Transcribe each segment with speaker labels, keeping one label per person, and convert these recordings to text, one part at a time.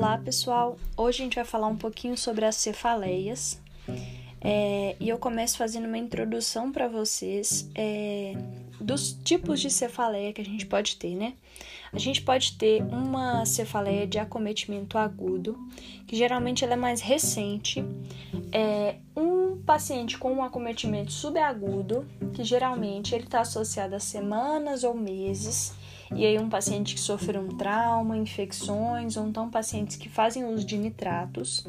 Speaker 1: Olá pessoal, hoje a gente vai falar um pouquinho sobre as cefaleias. É, e eu começo fazendo uma introdução para vocês é, dos tipos de cefaleia que a gente pode ter, né? A gente pode ter uma cefaleia de acometimento agudo, que geralmente ela é mais recente, é, um paciente com um acometimento subagudo, que geralmente ele está associado a semanas ou meses e aí um paciente que sofreu um trauma, infecções, ou então pacientes que fazem uso de nitratos,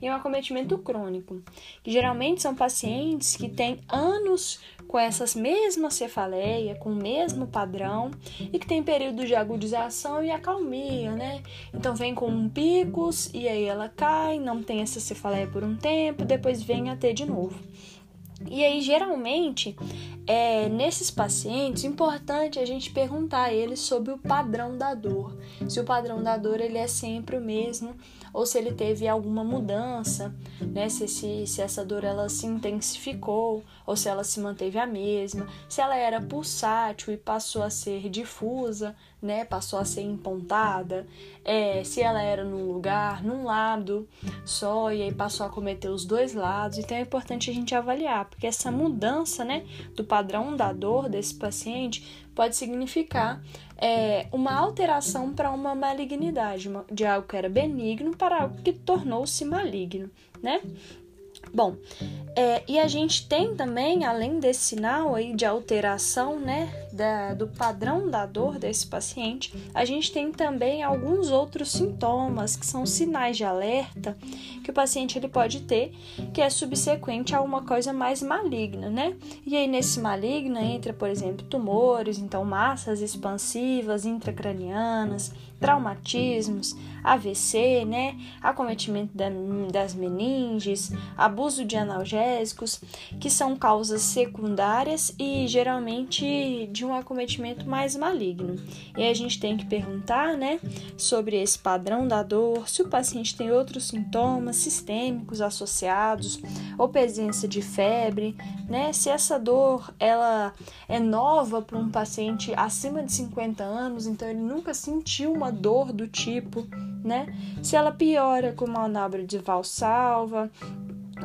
Speaker 1: e um acometimento crônico, que geralmente são pacientes que têm anos com essas mesmas cefaleia, com o mesmo padrão, e que tem período de agudização e acalmia, né? Então vem com picos e aí ela cai, não tem essa cefaleia por um tempo, depois vem a ter de novo. E aí, geralmente, é, nesses pacientes, importante a gente perguntar a eles sobre o padrão da dor. Se o padrão da dor ele é sempre o mesmo ou se ele teve alguma mudança, né? Se, se, se essa dor ela se intensificou ou se ela se manteve a mesma, se ela era pulsátil e passou a ser difusa, né? Passou a ser empontada, é, se ela era num lugar, num lado só e aí passou a cometer os dois lados. Então é importante a gente avaliar, porque essa mudança, né, do padrão da dor desse paciente pode significar é, uma alteração para uma malignidade, de algo que era benigno para algo que tornou-se maligno, né? Bom, é, e a gente tem também, além desse sinal aí de alteração, né, da, do padrão da dor desse paciente, a gente tem também alguns outros sintomas que são sinais de alerta que o paciente ele pode ter, que é subsequente a uma coisa mais maligna, né? E aí nesse maligno entra, por exemplo, tumores, então massas expansivas intracranianas, traumatismos, AVC, né, acometimento da, das meninges, abuso de analgésicos, que são causas secundárias e geralmente de um acometimento mais maligno. E a gente tem que perguntar, né, sobre esse padrão da dor, se o paciente tem outros sintomas sistêmicos associados, ou presença de febre, né, se essa dor ela é nova para um paciente acima de 50 anos, então ele nunca sentiu uma dor do tipo, né? Se ela piora com manobra de valsalva,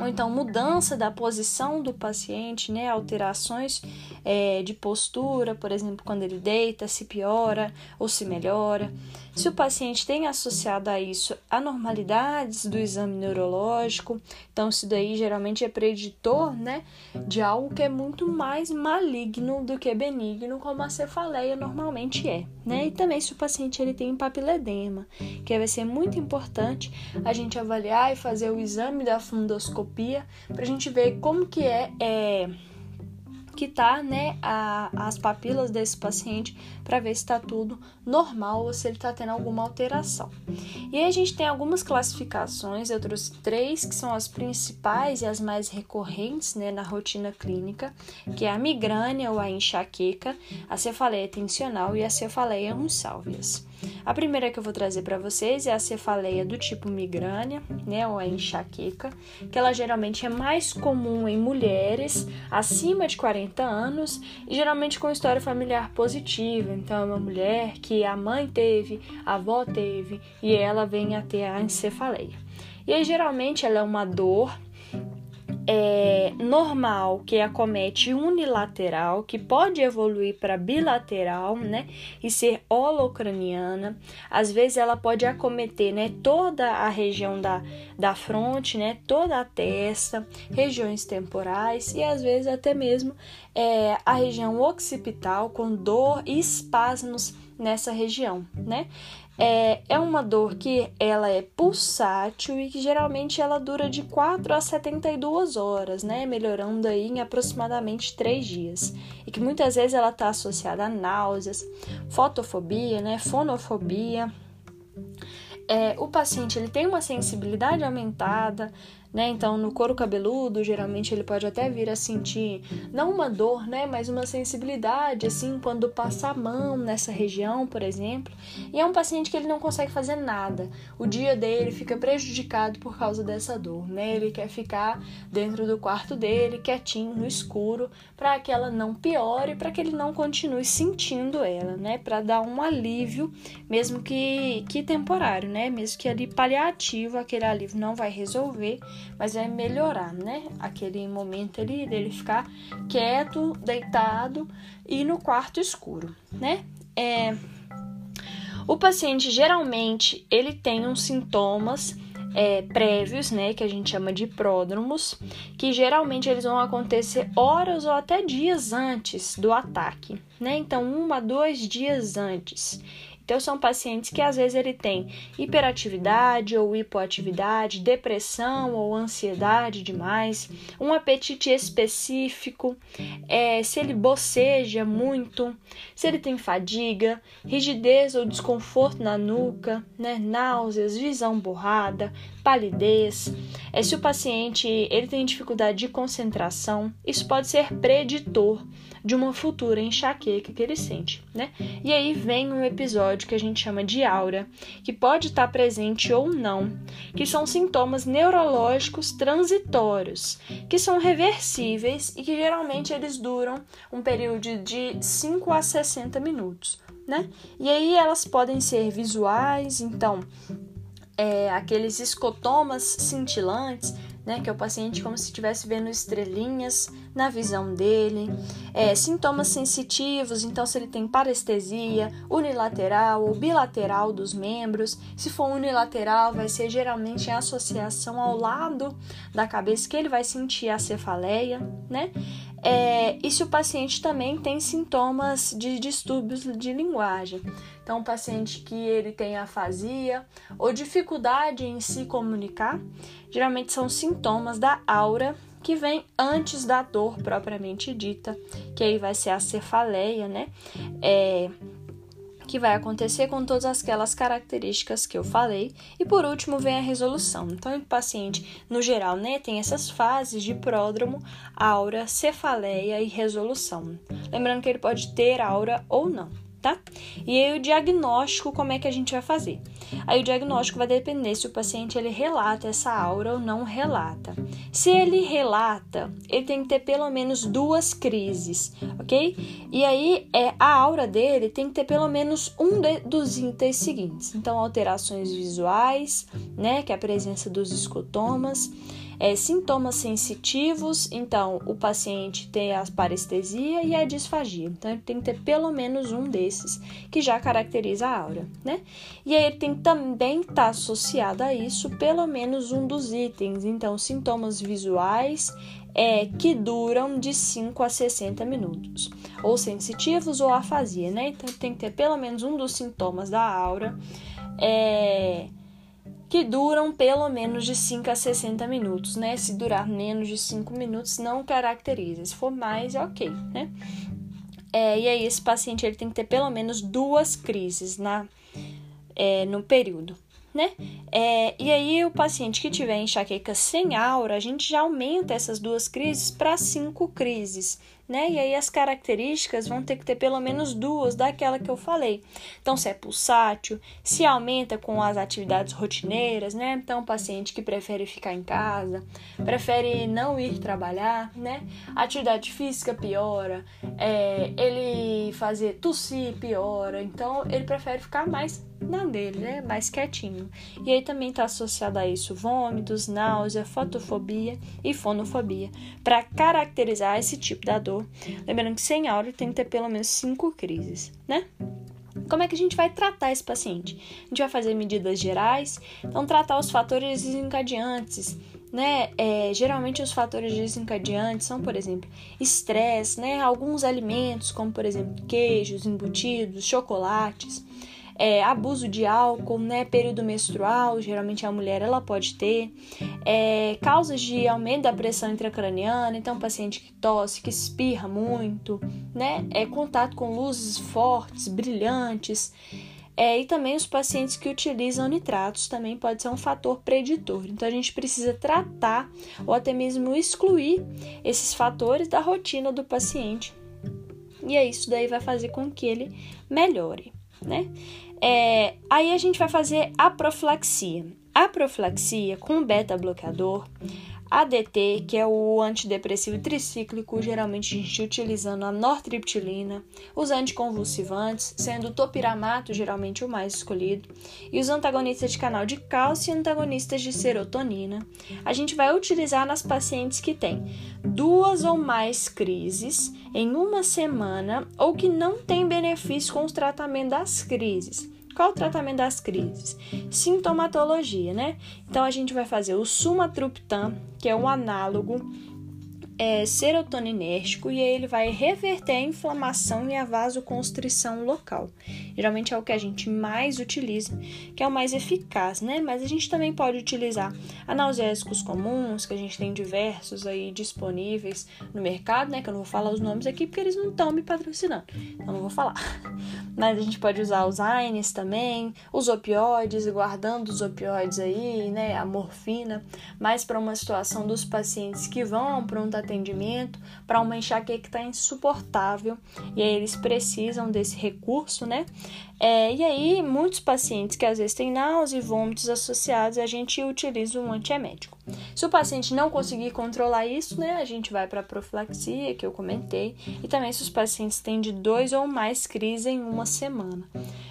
Speaker 1: ou então mudança da posição do paciente, né? Alterações é, de postura, por exemplo, quando ele deita, se piora ou se melhora. Se o paciente tem associado a isso anormalidades do exame neurológico, então isso daí geralmente é preditor, né, de algo que é muito mais maligno do que benigno, como a cefaleia normalmente é, né? E também se o paciente ele tem papiledema, que vai ser muito importante a gente avaliar e fazer o exame da fundoscopia para a gente ver como que é, é quitar né, a, as papilas desse paciente para ver se está tudo normal ou se ele está tendo alguma alteração. E aí a gente tem algumas classificações, eu trouxe três que são as principais e as mais recorrentes né, na rotina clínica, que é a migrânia ou a enxaqueca, a cefaleia tensional e a cefaleia unsálvias. A primeira que eu vou trazer para vocês é a cefaleia do tipo migrânia, né, ou a enxaqueca, que ela geralmente é mais comum em mulheres acima de 40 anos e geralmente com história familiar positiva. Então, é uma mulher que a mãe teve, a avó teve e ela vem a ter a encefaleia. E aí, geralmente, ela é uma dor é, normal que acomete unilateral, que pode evoluir para bilateral, né, e ser holocraniana. Às vezes ela pode acometer, né, toda a região da, da fronte, né, toda a testa, regiões temporais e às vezes até mesmo é, a região occipital com dor e espasmos nessa região, né? É, é uma dor que ela é pulsátil e que geralmente ela dura de 4 a 72 horas, né? Melhorando aí em aproximadamente 3 dias. E que muitas vezes ela está associada a náuseas, fotofobia, né? Fonofobia. É, o paciente ele tem uma sensibilidade aumentada, né? Então, no couro cabeludo, geralmente ele pode até vir a sentir não uma dor, né, mas uma sensibilidade assim quando passa a mão nessa região, por exemplo. E é um paciente que ele não consegue fazer nada. O dia dele fica prejudicado por causa dessa dor, né? Ele quer ficar dentro do quarto dele, quietinho, no escuro, para que ela não piore, para que ele não continue sentindo ela, né? Para dar um alívio, mesmo que que temporário, né? Mesmo que ali paliativo, aquele alívio não vai resolver, mas vai melhorar, né? Aquele momento ali dele ficar quieto, deitado e no quarto escuro, né? É, o paciente geralmente ele tem uns sintomas é, prévios, né, que a gente chama de pródromos, que geralmente eles vão acontecer horas ou até dias antes do ataque, né? Então, um a dois dias antes. Então, são pacientes que às vezes ele tem hiperatividade ou hipoatividade, depressão ou ansiedade demais, um apetite específico, é, se ele boceja muito, se ele tem fadiga, rigidez ou desconforto na nuca, né, náuseas, visão borrada, palidez. É, se o paciente ele tem dificuldade de concentração, isso pode ser preditor de uma futura enxaqueca que ele sente, né? E aí vem um episódio que a gente chama de aura, que pode estar presente ou não, que são sintomas neurológicos transitórios, que são reversíveis e que geralmente eles duram um período de 5 a 60 minutos, né? E aí elas podem ser visuais, então é, aqueles escotomas cintilantes, né, que é o paciente como se estivesse vendo estrelinhas na visão dele, é, sintomas sensitivos, então se ele tem parestesia unilateral ou bilateral dos membros, se for unilateral vai ser geralmente em associação ao lado da cabeça que ele vai sentir a cefaleia, né? É, e se o paciente também tem sintomas de distúrbios de linguagem. Então, um paciente que ele tem afasia ou dificuldade em se comunicar, geralmente são sintomas da aura que vem antes da dor propriamente dita, que aí vai ser a cefaleia, né? É, que vai acontecer com todas aquelas características que eu falei. E por último vem a resolução. Então, o paciente, no geral, né, tem essas fases de pródromo, aura, cefaleia e resolução. Lembrando que ele pode ter aura ou não tá? E aí o diagnóstico, como é que a gente vai fazer? Aí o diagnóstico vai depender se o paciente ele relata essa aura ou não relata. Se ele relata, ele tem que ter pelo menos duas crises, ok? E aí é a aura dele tem que ter pelo menos um de, dos itens seguintes. Então alterações visuais, né, que é a presença dos escotomas, é, sintomas sensitivos, então o paciente tem a parestesia e a disfagia. Então ele tem que ter pelo menos um desses que já caracteriza a aura, né? E aí ele tem também estar tá associado a isso pelo menos um dos itens, então sintomas visuais é, que duram de 5 a 60 minutos, ou sensitivos ou afasia, né? Então tem que ter pelo menos um dos sintomas da aura. É, que duram pelo menos de 5 a 60 minutos, né? Se durar menos de 5 minutos, não caracteriza. Se for mais, é ok, né? É, e aí, esse paciente ele tem que ter pelo menos duas crises na, é, no período, né? É, e aí, o paciente que tiver enxaqueca sem aura, a gente já aumenta essas duas crises para cinco crises, né? E aí as características vão ter que ter pelo menos duas daquela que eu falei. Então, se é pulsátil, se aumenta com as atividades rotineiras, né? Então, paciente que prefere ficar em casa, prefere não ir trabalhar, né? Atividade física piora, é, ele fazer tossir piora, então ele prefere ficar mais na dele, né? Mais quietinho. E aí também está associado a isso vômitos, náusea, fotofobia e fonofobia, para caracterizar esse tipo da dor Lembrando que sem aura tem que ter pelo menos cinco crises, né? Como é que a gente vai tratar esse paciente? A gente vai fazer medidas gerais, então tratar os fatores desencadeantes, né? É, geralmente os fatores desencadeantes são, por exemplo, estresse, né? Alguns alimentos, como por exemplo queijos, embutidos, chocolates é, abuso de álcool, né, período menstrual, geralmente a mulher ela pode ter, é, causas de aumento da pressão intracraniana, então paciente que tosse, que espirra muito, né, é contato com luzes fortes, brilhantes, É, e também os pacientes que utilizam nitratos também pode ser um fator preditor. Então a gente precisa tratar ou até mesmo excluir esses fatores da rotina do paciente. E é isso daí vai fazer com que ele melhore, né? É, aí a gente vai fazer a profilaxia. A profilaxia com beta-bloqueador, ADT, que é o antidepressivo tricíclico, geralmente a gente utilizando a nortriptilina, os anticonvulsivantes, sendo o topiramato geralmente o mais escolhido, e os antagonistas de canal de cálcio e antagonistas de serotonina. A gente vai utilizar nas pacientes que têm duas ou mais crises em uma semana ou que não têm benefício com o tratamento das crises. Qual o tratamento das crises? Sintomatologia, né? Então a gente vai fazer o sumatriptan, que é um análogo é, serotoninérgico e ele vai reverter a inflamação e a vasoconstrição local. Geralmente é o que a gente mais utiliza, que é o mais eficaz, né? Mas a gente também pode utilizar analgésicos comuns, que a gente tem diversos aí disponíveis no mercado, né? Que eu não vou falar os nomes aqui porque eles não estão me patrocinando, então não vou falar. Mas a gente pode usar os AINES também, os opioides, guardando os opioides aí, né? A morfina, mais para uma situação dos pacientes que vão a um atendimento para uma enxaqueca que está insuportável e aí eles precisam desse recurso, né? É, e aí, muitos pacientes que às vezes têm náusea e vômitos associados, a gente utiliza um antiemético. Se o paciente não conseguir controlar isso, né, a gente vai para a profilaxia, que eu comentei, e também se os pacientes têm de dois ou mais crises em uma semana.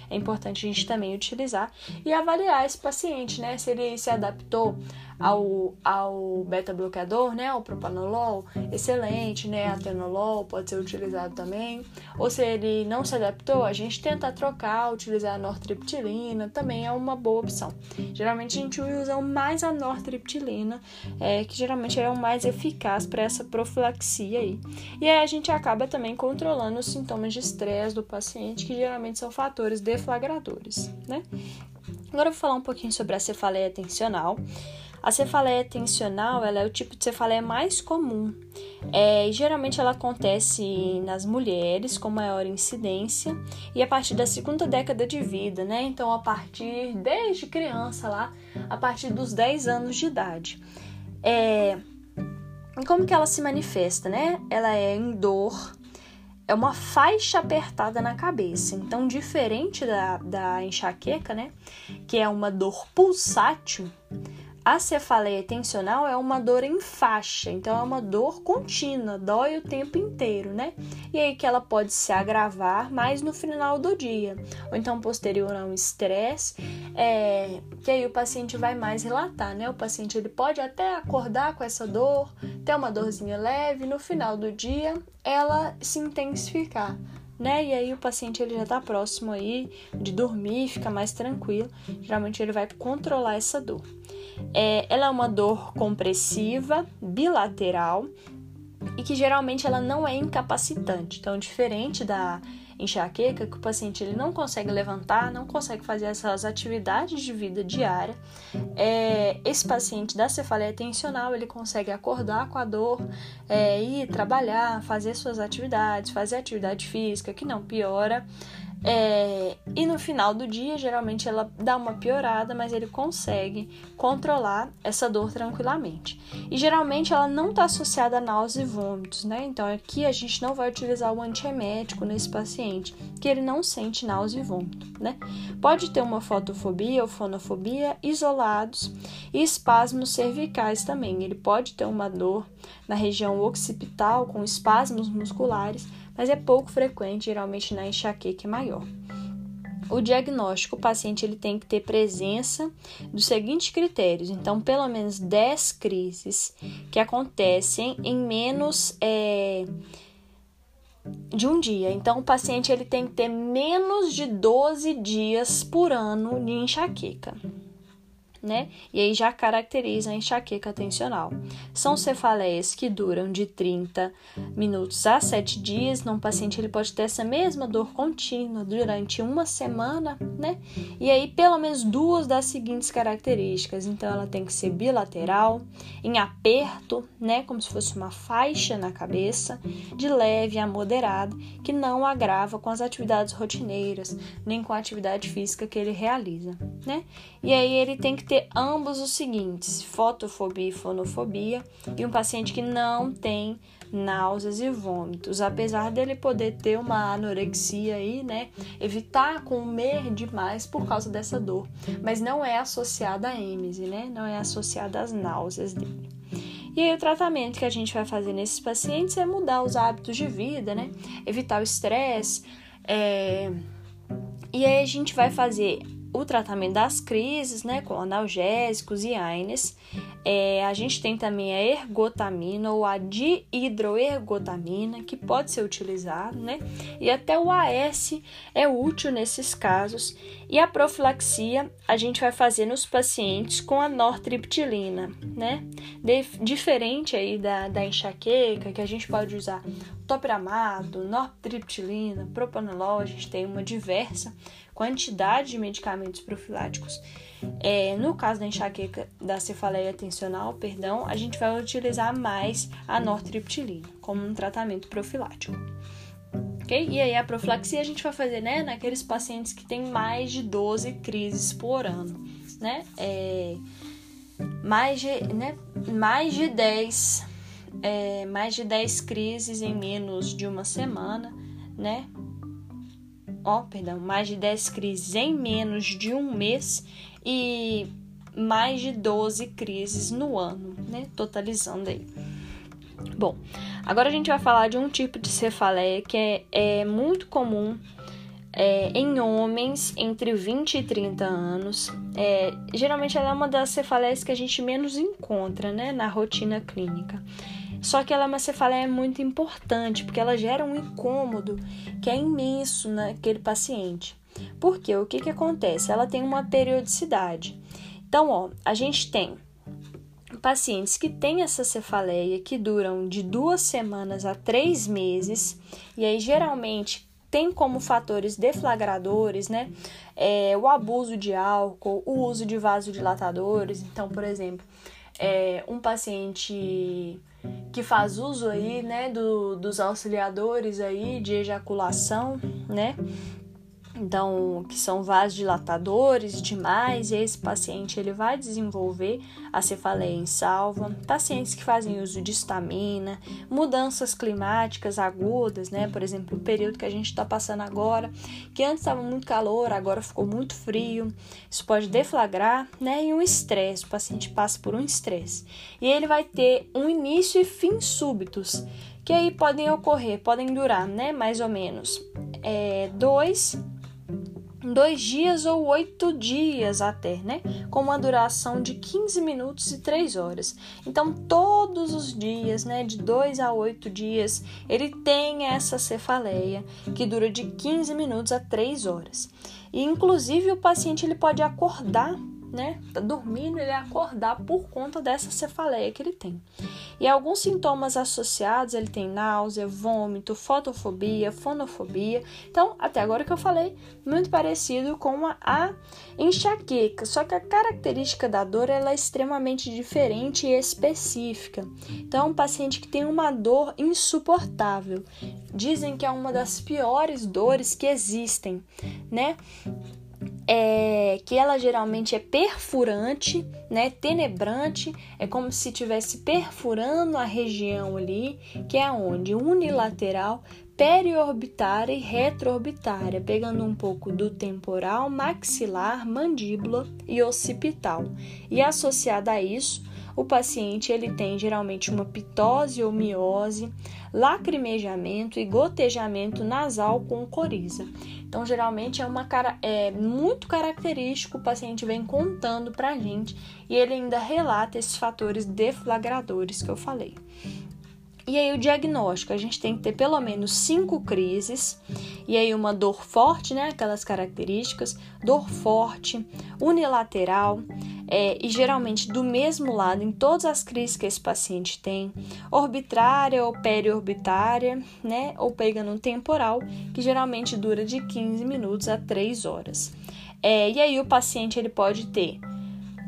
Speaker 1: É importante a gente também utilizar e avaliar esse paciente, né, se ele se adaptou ao, ao beta-bloqueador, né, ao propanolol, excelente, né, atenolol pode ser utilizado também, ou se ele não se adaptou, a gente tenta trocar, utilizar a nortriptilina, também é uma boa opção. Geralmente a gente usa mais a nortriptilina, é, que geralmente é o mais eficaz para essa profilaxia aí. E aí a gente acaba também controlando os sintomas de estresse do paciente, que geralmente são fatores deflagradores, né? Agora eu vou falar um pouquinho sobre a cefaleia atencional. A cefaleia tensional ela é o tipo de cefaleia mais comum. É, geralmente ela acontece nas mulheres com maior incidência e a partir da segunda década de vida, né? Então, a partir desde criança lá, a partir dos 10 anos de idade. É, como que ela se manifesta, né? Ela é em dor, é uma faixa apertada na cabeça. Então, diferente da, da enxaqueca, né? Que é uma dor pulsátil, a cefaleia tensional é uma dor em faixa, então é uma dor contínua, dói o tempo inteiro, né? E aí que ela pode se agravar mais no final do dia, ou então posterior a um estresse, é, que aí o paciente vai mais relatar, né? O paciente ele pode até acordar com essa dor, ter uma dorzinha leve, no final do dia ela se intensificar né? E aí o paciente ele já está próximo aí de dormir, fica mais tranquilo. Geralmente ele vai controlar essa dor. É, ela é uma dor compressiva, bilateral e que geralmente ela não é incapacitante. Então, diferente da enxaqueca, que o paciente ele não consegue levantar, não consegue fazer essas atividades de vida diária, é, esse paciente da cefaleia tensional ele consegue acordar com a dor, é, ir trabalhar, fazer suas atividades, fazer atividade física, que não piora é, e no final do dia, geralmente ela dá uma piorada, mas ele consegue controlar essa dor tranquilamente. E geralmente ela não está associada a náusea e vômitos, né? Então aqui a gente não vai utilizar o antiemético nesse paciente, que ele não sente náusea e vômito, né? Pode ter uma fotofobia ou fonofobia isolados e espasmos cervicais também. Ele pode ter uma dor na região occipital com espasmos musculares mas é pouco frequente, geralmente na enxaqueca é maior. O diagnóstico, o paciente ele tem que ter presença dos seguintes critérios. Então, pelo menos 10 crises que acontecem em menos é, de um dia. Então, o paciente ele tem que ter menos de 12 dias por ano de enxaqueca né? E aí já caracteriza a enxaqueca tensional. São cefaleias que duram de 30 minutos a 7 dias. Num paciente ele pode ter essa mesma dor contínua durante uma semana né? E aí, pelo menos duas das seguintes características. Então, ela tem que ser bilateral, em aperto, né? Como se fosse uma faixa na cabeça, de leve a moderada, que não agrava com as atividades rotineiras, nem com a atividade física que ele realiza, né? E aí, ele tem que ter ambos os seguintes: fotofobia e fonofobia, e um paciente que não tem náuseas e vômitos, apesar dele poder ter uma anorexia aí, né? Evitar comer demais por causa dessa dor, mas não é associada à êmese, né? Não é associada às náuseas dele. E aí o tratamento que a gente vai fazer nesses pacientes é mudar os hábitos de vida, né? Evitar o estresse. É... E aí a gente vai fazer o tratamento das crises, né, com analgésicos e AINES. É, a gente tem também a ergotamina ou a dihidroergotamina, que pode ser utilizado, né? E até o AS é útil nesses casos. E a profilaxia a gente vai fazer nos pacientes com a nortriptilina, né? De, diferente aí da, da enxaqueca, que a gente pode usar topiramado, nortriptilina, propanolol, a gente tem uma diversa quantidade de medicamentos profiláticos. É, no caso da enxaqueca da cefaleia tensional, perdão, a gente vai utilizar mais a nortriptilina como um tratamento profilático. Okay? E aí a profilaxia a gente vai fazer né, naqueles pacientes que têm mais de 12 crises por ano, né? É, mais, de, né, mais de 10 é, mais de 10 crises em menos de uma semana, né? Ó, perdão, mais de 10 crises em menos de um mês e mais de 12 crises no ano, né? Totalizando aí. Bom, agora a gente vai falar de um tipo de cefaleia que é, é muito comum é, em homens entre 20 e 30 anos. É, geralmente ela é uma das cefaleias que a gente menos encontra né, na rotina clínica. Só que ela é uma cefaleia muito importante, porque ela gera um incômodo que é imenso naquele paciente. Porque o que, que acontece? Ela tem uma periodicidade. Então, ó, a gente tem pacientes que têm essa cefaleia que duram de duas semanas a três meses, e aí geralmente tem como fatores deflagradores, né? É, o abuso de álcool, o uso de vasodilatadores. Então, por exemplo, é, um paciente que faz uso aí, né, do, dos auxiliadores aí de ejaculação, né, então que são vasodilatadores demais, e esse paciente ele vai desenvolver a cefaleia em salva, pacientes que fazem uso de estamina, mudanças climáticas agudas, né? Por exemplo, o período que a gente está passando agora, que antes estava muito calor, agora ficou muito frio, isso pode deflagrar, né? E um estresse, o paciente passa por um estresse. E ele vai ter um início e fim súbitos, que aí podem ocorrer, podem durar, né? Mais ou menos é, dois dois dias ou oito dias até, né? Com uma duração de 15 minutos e 3 horas. Então, todos os dias, né, de 2 a 8 dias, ele tem essa cefaleia que dura de 15 minutos a 3 horas. E, inclusive, o paciente ele pode acordar né? Tá dormindo, ele acordar por conta dessa cefaleia que ele tem. E alguns sintomas associados, ele tem náusea, vômito, fotofobia, fonofobia. Então, até agora que eu falei, muito parecido com a enxaqueca, só que a característica da dor ela é extremamente diferente e específica. Então, um paciente que tem uma dor insuportável. Dizem que é uma das piores dores que existem, né? É, que ela geralmente é perfurante, né, tenebrante, é como se estivesse perfurando a região ali, que é onde unilateral, periorbitária e retroorbitária, pegando um pouco do temporal, maxilar, mandíbula e occipital. E associada a isso, o paciente ele tem geralmente uma pitose ou miose, lacrimejamento e gotejamento nasal com coriza. Então, geralmente é uma cara é muito característico, o paciente vem contando pra gente e ele ainda relata esses fatores deflagradores que eu falei. E aí o diagnóstico, a gente tem que ter pelo menos cinco crises, e aí uma dor forte, né? Aquelas características, dor forte, unilateral, é, e geralmente do mesmo lado em todas as crises que esse paciente tem, orbitária ou periorbitária, né, ou pegando um temporal, que geralmente dura de 15 minutos a 3 horas. É, e aí o paciente ele pode ter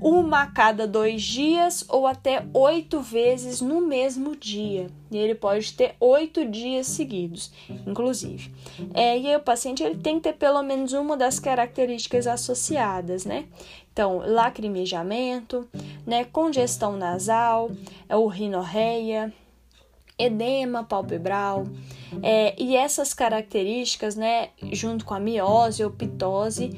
Speaker 1: uma a cada dois dias ou até oito vezes no mesmo dia. E ele pode ter oito dias seguidos, inclusive. É, e aí o paciente ele tem que ter pelo menos uma das características associadas, né? Então, lacrimejamento, né, congestão nasal, é o rinorreia, edema palpebral, é, e essas características, né, junto com a miose ou pitose,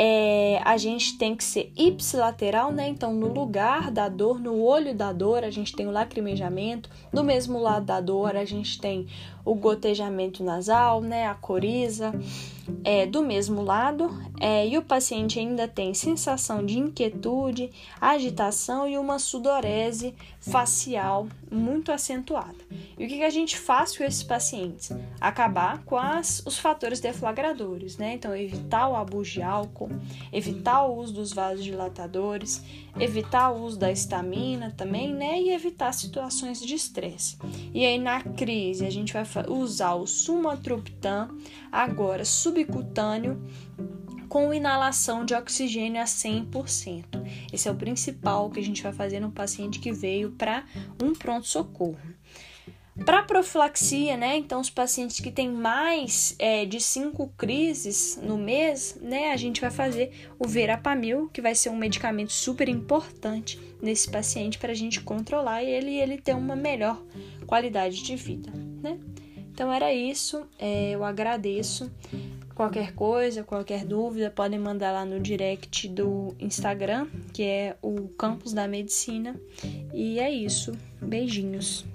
Speaker 1: é, a gente tem que ser ipsilateral, né? Então, no lugar da dor, no olho da dor, a gente tem o lacrimejamento. Do mesmo lado da dor, a gente tem o gotejamento nasal, né? A coriza. É, do mesmo lado, é, e o paciente ainda tem sensação de inquietude, agitação e uma sudorese facial muito acentuada. E o que, a gente faz com esses pacientes? Acabar com as, os fatores deflagradores, né? Então, evitar o abuso de álcool, evitar o uso dos vasodilatadores, evitar o uso da estamina também, né? E evitar situações de estresse. E aí, na crise, a gente vai usar o sumatriptan, agora subcutâneo, com inalação de oxigênio a 100%. Esse é o principal que a gente vai fazer no paciente que veio para um pronto-socorro. Para profilaxia, né? Então, os pacientes que têm mais é, de cinco crises no mês, né? A gente vai fazer o verapamil, que vai ser um medicamento super importante nesse paciente para a gente controlar ele e ele ter uma melhor qualidade de vida, né? Então, era isso. É, eu agradeço. Qualquer coisa, qualquer dúvida, podem mandar lá no direct do Instagram, que é o Campus da Medicina. E é isso. Beijinhos.